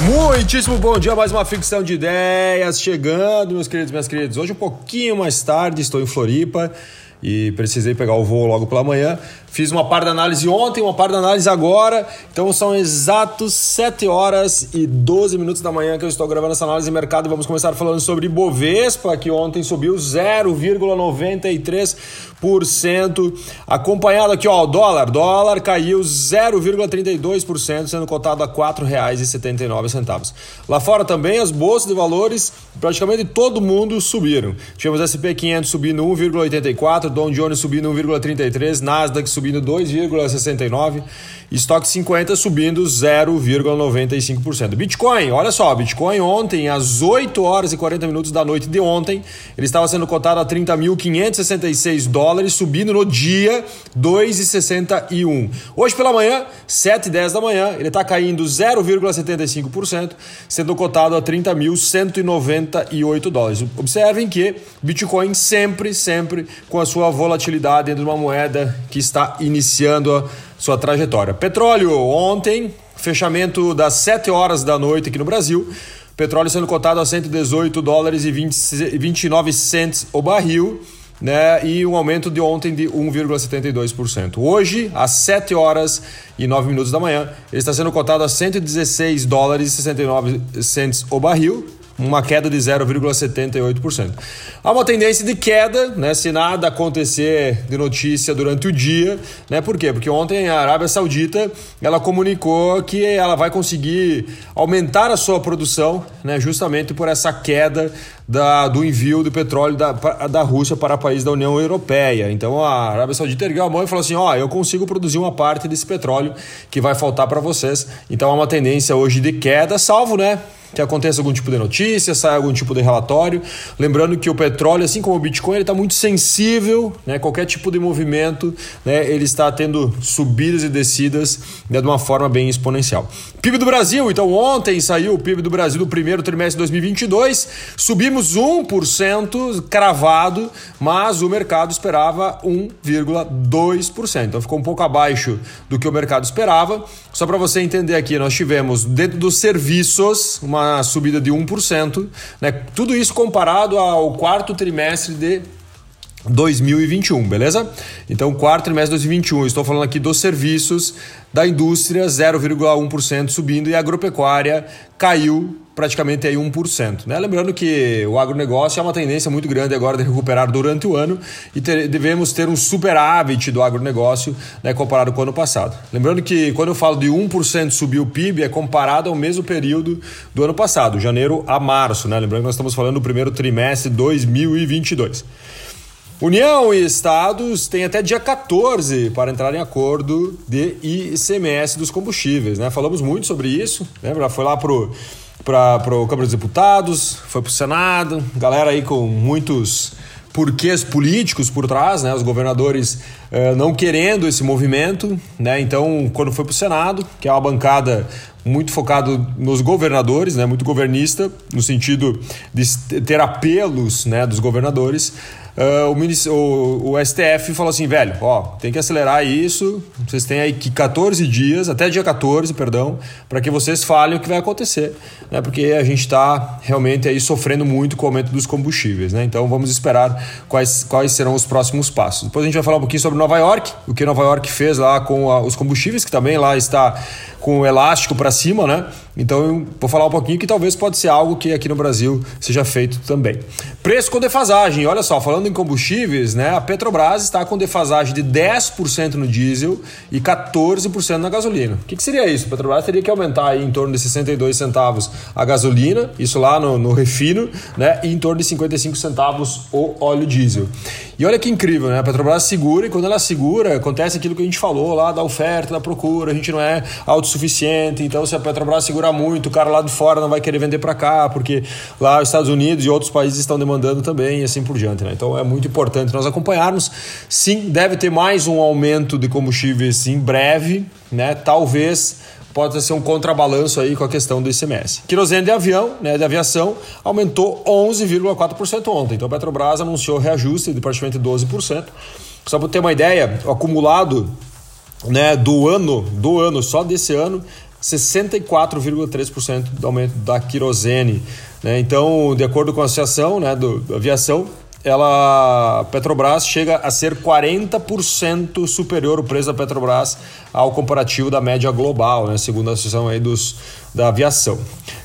Muitíssimo bom dia, mais uma ficção de ideias chegando, meus queridos minhas queridas. Hoje um pouquinho mais tarde, estou em Floripa e precisei pegar o voo logo pela manhã. Fiz uma par de análise ontem, uma par de análise agora. Então são exatos 7 horas e 12 minutos da manhã que eu estou gravando essa análise de mercado. Vamos começar falando sobre Bovespa, que ontem subiu 0,93%. Acompanhado aqui, ó, o dólar. Dólar caiu 0,32%, sendo cotado a R$ 4,79. Lá fora também as bolsas de valores, praticamente todo mundo subiram. Tivemos SP 500 subindo 1,84%, Dow Jones subindo 1,33%, Nasdaq subindo subindo 2,69%, estoque 50 subindo 0,95%. Bitcoin, olha só, Bitcoin ontem, às 8 horas e 40 minutos da noite de ontem, ele estava sendo cotado a 30.566 dólares, subindo no dia 2,61. Hoje pela manhã, 7 e 10 da manhã, ele está caindo 0,75%, sendo cotado a 30.198 dólares. Observem que Bitcoin sempre, sempre com a sua volatilidade dentro de uma moeda que está iniciando a sua trajetória. Petróleo, ontem, fechamento das 7 horas da noite aqui no Brasil. Petróleo sendo cotado a 118 dólares e 20, 29 cents o barril, né? E um aumento de ontem de 1,72%. Hoje, às 7 horas e 9 minutos da manhã, ele está sendo cotado a 116 dólares e 69 cents o barril, uma queda de 0,78%. Há uma tendência de queda, né, se nada acontecer de notícia durante o dia, né? Por quê? Porque ontem a Arábia Saudita, ela comunicou que ela vai conseguir aumentar a sua produção, né, justamente por essa queda da, do envio do petróleo da, da Rússia para países da União Europeia. Então a Arábia Saudita ergueu a mão e falou assim: ó, oh, eu consigo produzir uma parte desse petróleo que vai faltar para vocês. Então há uma tendência hoje de queda, salvo, né? que aconteça algum tipo de notícia, saia algum tipo de relatório. Lembrando que o petróleo, assim como o Bitcoin, ele está muito sensível, né? Qualquer tipo de movimento, né? Ele está tendo subidas e descidas né? de uma forma bem exponencial. PIB do Brasil, então ontem saiu o PIB do Brasil do primeiro trimestre de 2022, subimos 1% cravado, mas o mercado esperava 1,2%. Então ficou um pouco abaixo do que o mercado esperava. Só para você entender aqui, nós tivemos dentro dos serviços uma uma subida de 1%, né? Tudo isso comparado ao quarto trimestre de 2021, beleza? Então, quarto trimestre de 2021, estou falando aqui dos serviços da indústria, 0,1% subindo e a agropecuária caiu praticamente aí 1%. Né? Lembrando que o agronegócio é uma tendência muito grande agora de recuperar durante o ano e ter, devemos ter um superávit do agronegócio né, comparado com o ano passado. Lembrando que quando eu falo de 1% subir o PIB é comparado ao mesmo período do ano passado, janeiro a março. Né? Lembrando que nós estamos falando do primeiro trimestre de 2022. União e estados têm até dia 14 para entrar em acordo de ICMS dos combustíveis. Né? Falamos muito sobre isso, lembra? Foi lá pro para o Câmara dos Deputados, foi para o Senado, galera aí com muitos porquês políticos por trás, né? Os governadores eh, não querendo esse movimento, né? Então, quando foi para o Senado, que é uma bancada muito focado nos governadores, né? Muito governista, no sentido de ter apelos, né? Dos governadores. Uh, o, o, o, STF falou assim, velho, ó, tem que acelerar isso. Vocês têm aí que 14 dias, até dia 14, perdão, para que vocês falem o que vai acontecer, né? Porque a gente está realmente aí sofrendo muito com o aumento dos combustíveis, né? Então vamos esperar quais, quais serão os próximos passos. Depois a gente vai falar um pouquinho sobre Nova York, o que Nova York fez lá com a, os combustíveis, que também lá está com o elástico para cima, né? Então eu vou falar um pouquinho que talvez pode ser algo que aqui no Brasil seja feito também. Preço com defasagem. Olha só, falando em combustíveis, né? A Petrobras está com defasagem de 10% no diesel e 14% na gasolina. O que, que, seria isso? A Petrobras teria que aumentar aí em torno de 62 centavos a gasolina, isso lá no, no refino, né? E em torno de 55 centavos o óleo diesel. E olha que incrível, né? A Petrobras segura e quando ela segura, acontece aquilo que a gente falou lá da oferta, da procura, a gente não é autossuficiente. Então, se a Petrobras segura muito, o cara lá de fora não vai querer vender para cá, porque lá os Estados Unidos e outros países estão demandando também e assim por diante, né? Então, é muito importante nós acompanharmos. Sim, deve ter mais um aumento de combustíveis em breve, né? Talvez pode ser um contrabalanço aí com a questão do ICMS. Querosene de avião, né, de aviação, aumentou 11,4% ontem. Então a Petrobras anunciou reajuste de praticamente 12%. Só para ter uma ideia, o acumulado né, do ano, do ano, só desse ano, 64,3% do aumento da querosene. Né? Então, de acordo com a Associação né, do, da Aviação, ela Petrobras chega a ser 40% superior o preço da Petrobras ao comparativo da média global, né, segundo a Associação aí dos, da Aviação.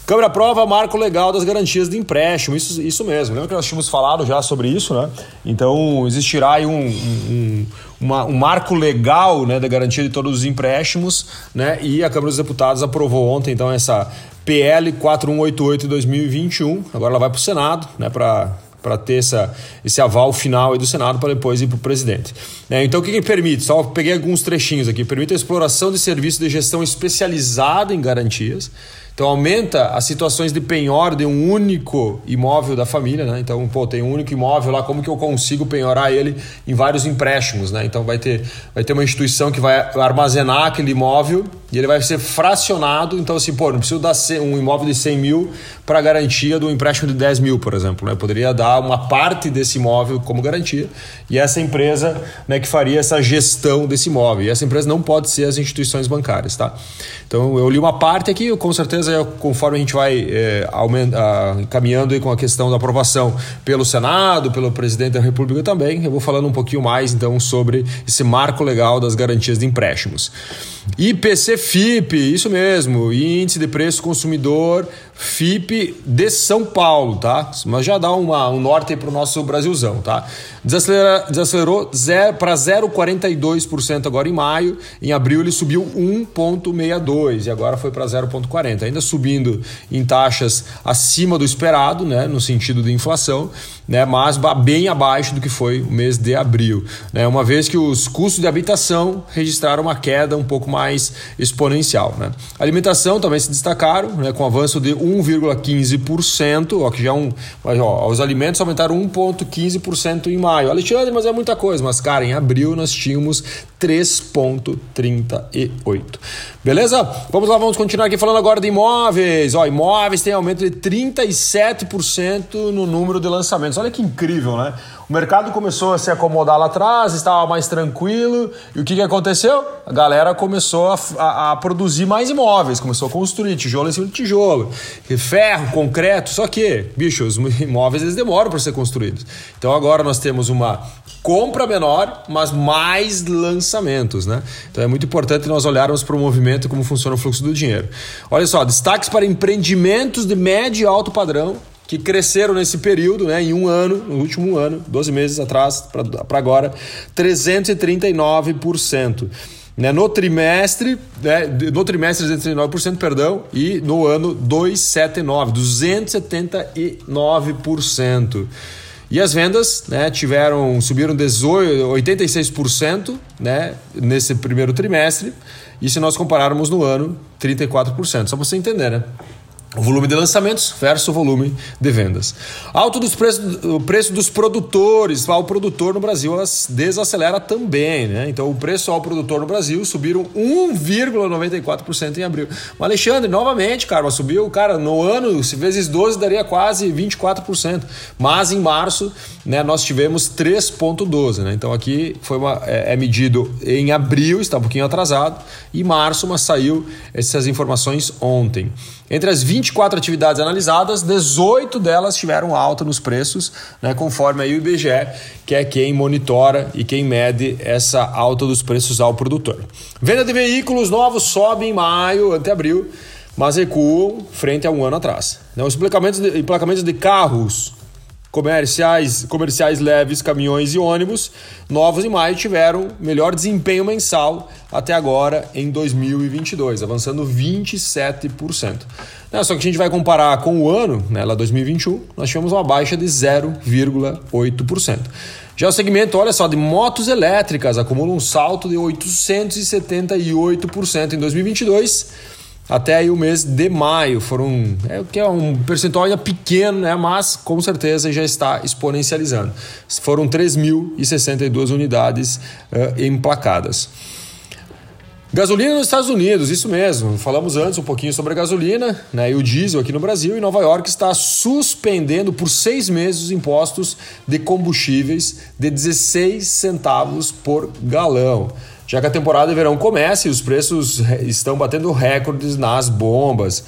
Câmara prova marco legal das garantias de empréstimo, isso, isso mesmo. Lembra que nós tínhamos falado já sobre isso, né? Então existirá aí um, um, uma, um marco legal né, da garantia de todos os empréstimos, né? E a Câmara dos Deputados aprovou ontem então essa PL 4188 de 2021. Agora ela vai para o Senado, né? Para para ter essa, esse aval final do Senado para depois ir para o presidente. É, então, o que, que permite? Só peguei alguns trechinhos aqui. Permite a exploração de serviços de gestão especializada em garantias então aumenta as situações de penhor de um único imóvel da família, né? Então, pô, tem um único imóvel lá, como que eu consigo penhorar ele em vários empréstimos, né? Então vai ter, vai ter uma instituição que vai armazenar aquele imóvel e ele vai ser fracionado. Então, assim, pô, não preciso dar um imóvel de 100 mil para garantia do empréstimo de 10 mil, por exemplo. Né? Eu poderia dar uma parte desse imóvel como garantia e essa empresa né, que faria essa gestão desse imóvel. E essa empresa não pode ser as instituições bancárias, tá? Então, eu li uma parte aqui, com certeza certeza, conforme a gente vai é, aumenta, caminhando com a questão da aprovação pelo Senado, pelo presidente da República também, eu vou falando um pouquinho mais então sobre esse marco legal das garantias de empréstimos. IPC FIP, isso mesmo, Índice de Preço Consumidor FIP de São Paulo, tá? Mas já dá uma, um norte para o nosso Brasilzão, tá? Desacelera, desacelerou para 0,42% agora em maio. Em abril ele subiu 1,62% e agora foi para 0,40%. Ainda subindo em taxas acima do esperado, né? No sentido de inflação, né? Mas bem abaixo do que foi o mês de abril. Né? Uma vez que os custos de habitação registraram uma queda um pouco mais exponencial. Né? Alimentação também se destacaram, né? com avanço de 1,15%, ó, que já é um. Ó, os alimentos aumentaram 1,15% em maio. Alexandre, mas é muita coisa. Mas, cara, em abril nós tínhamos 3,38. Beleza? Vamos lá, vamos continuar aqui falando agora de imóveis. Ó, imóveis tem aumento de 37% no número de lançamentos. Olha que incrível, né? O mercado começou a se acomodar lá atrás, estava mais tranquilo. E o que, que aconteceu? A galera começou a, a, a produzir mais imóveis, começou a construir tijolo em cima de tijolo, ferro, concreto. Só que, bicho, os imóveis eles demoram para ser construídos. Então agora nós temos uma compra menor, mas mais lançamentos, né? Então é muito importante nós olharmos para o movimento e como funciona o fluxo do dinheiro. Olha só, destaques para empreendimentos de médio e alto padrão que cresceram nesse período, né, em um ano, no último ano, 12 meses atrás para agora, 339%. Né, no trimestre, né, no trimestre 239%, perdão, e no ano 279, 279%. E as vendas né, tiveram subiram 18, 86% né, nesse primeiro trimestre, e se nós compararmos no ano, 34%. Só para você entender, né? O volume de lançamentos versus o volume de vendas. Alto dos preços, o preço dos produtores ao produtor no Brasil desacelera também, né? Então o preço ao produtor no Brasil subiram 1,94% em abril. Mas Alexandre, novamente, cara, subiu, cara, no ano, se vezes 12 daria quase 24%. Mas em março, né, nós tivemos 3,12%, né? Então aqui foi uma, é, é medido em abril, está um pouquinho atrasado, e março, mas saiu essas informações ontem. Entre as 24 atividades analisadas, 18 delas tiveram alta nos preços, né, conforme aí o IBGE, que é quem monitora e quem mede essa alta dos preços ao produtor. Venda de veículos novos sobe em maio ante abril, mas recuam frente a um ano atrás. Né, os emplacamentos de, emplacamentos de carros comerciais, comerciais leves, caminhões e ônibus novos em maio tiveram melhor desempenho mensal até agora em 2022, avançando 27%. Né, só que a gente vai comparar com o ano, né, lá 2021, nós tivemos uma baixa de 0,8%. Já o segmento, olha só, de motos elétricas acumula um salto de 878% em 2022 até aí o mês de maio. Foram, é, que é um percentual ainda pequeno, né? mas com certeza já está exponencializando. Foram 3.062 unidades uh, emplacadas. Gasolina nos Estados Unidos, isso mesmo. Falamos antes um pouquinho sobre a gasolina né, e o diesel aqui no Brasil. E Nova York está suspendendo por seis meses os impostos de combustíveis de 16 centavos por galão. Já que a temporada de verão começa e os preços estão batendo recordes nas bombas.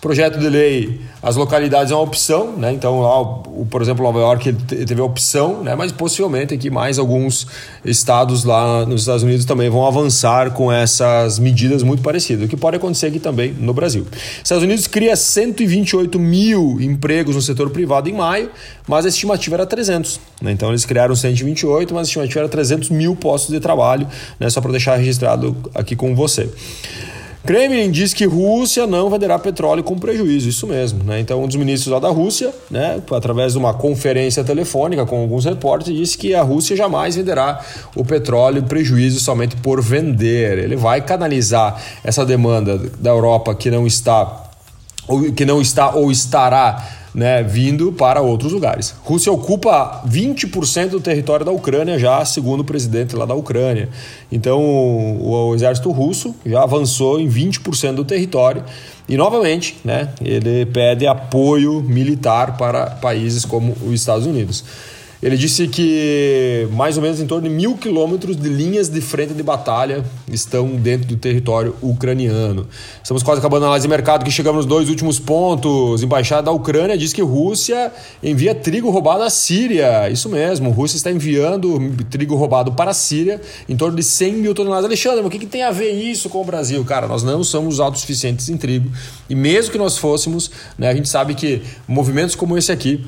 Projeto de lei, as localidades é uma opção, né? Então, lá, o, por exemplo, Nova York teve a opção, né? Mas possivelmente aqui mais alguns estados lá nos Estados Unidos também vão avançar com essas medidas muito parecidas, o que pode acontecer aqui também no Brasil. Estados Unidos cria 128 mil empregos no setor privado em maio, mas a estimativa era 300. Né? Então, eles criaram 128, mas a estimativa era 300 mil postos de trabalho, né? Só para deixar registrado aqui com você. Kremlin diz que Rússia não venderá petróleo com prejuízo, isso mesmo. Né? Então, um dos ministros lá da Rússia, né, através de uma conferência telefônica com alguns repórteres, disse que a Rússia jamais venderá o petróleo prejuízo somente por vender. Ele vai canalizar essa demanda da Europa que não está ou que não está ou estará né, vindo para outros lugares. Rússia ocupa 20% do território da Ucrânia já, segundo o presidente lá da Ucrânia. Então, o, o exército russo já avançou em 20% do território e, novamente, né, ele pede apoio militar para países como os Estados Unidos. Ele disse que mais ou menos em torno de mil quilômetros de linhas de frente de batalha estão dentro do território ucraniano. Estamos quase acabando a análise de mercado que chegamos nos dois últimos pontos. Embaixada da Ucrânia diz que Rússia envia trigo roubado à Síria. Isso mesmo, Rússia está enviando trigo roubado para a Síria em torno de 100 mil toneladas. Alexandre, o que, que tem a ver isso com o Brasil? Cara, nós não somos autossuficientes em trigo e mesmo que nós fôssemos, né, a gente sabe que movimentos como esse aqui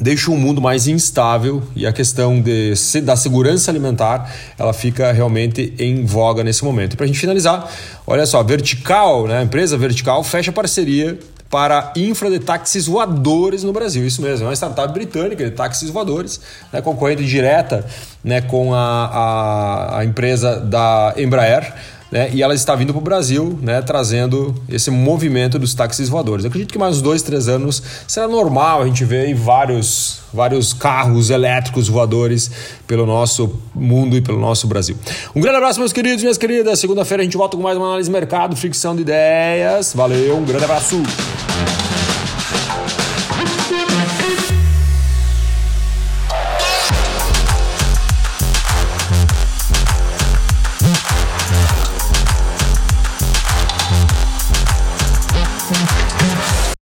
deixa o mundo mais instável e a questão de, da segurança alimentar ela fica realmente em voga nesse momento. Para a gente finalizar, olha só, Vertical, né, a empresa Vertical fecha parceria para infra de táxis voadores no Brasil. Isso mesmo, é uma startup britânica de táxis voadores, né, concorrente direta né, com a, a, a empresa da Embraer né? E ela está vindo para o Brasil, né? trazendo esse movimento dos táxis voadores. Eu acredito que mais uns dois, três anos será normal a gente ver vários, vários carros elétricos voadores pelo nosso mundo e pelo nosso Brasil. Um grande abraço, meus queridos minhas queridas. Segunda-feira a gente volta com mais uma análise de mercado, fricção de ideias. Valeu, um grande abraço.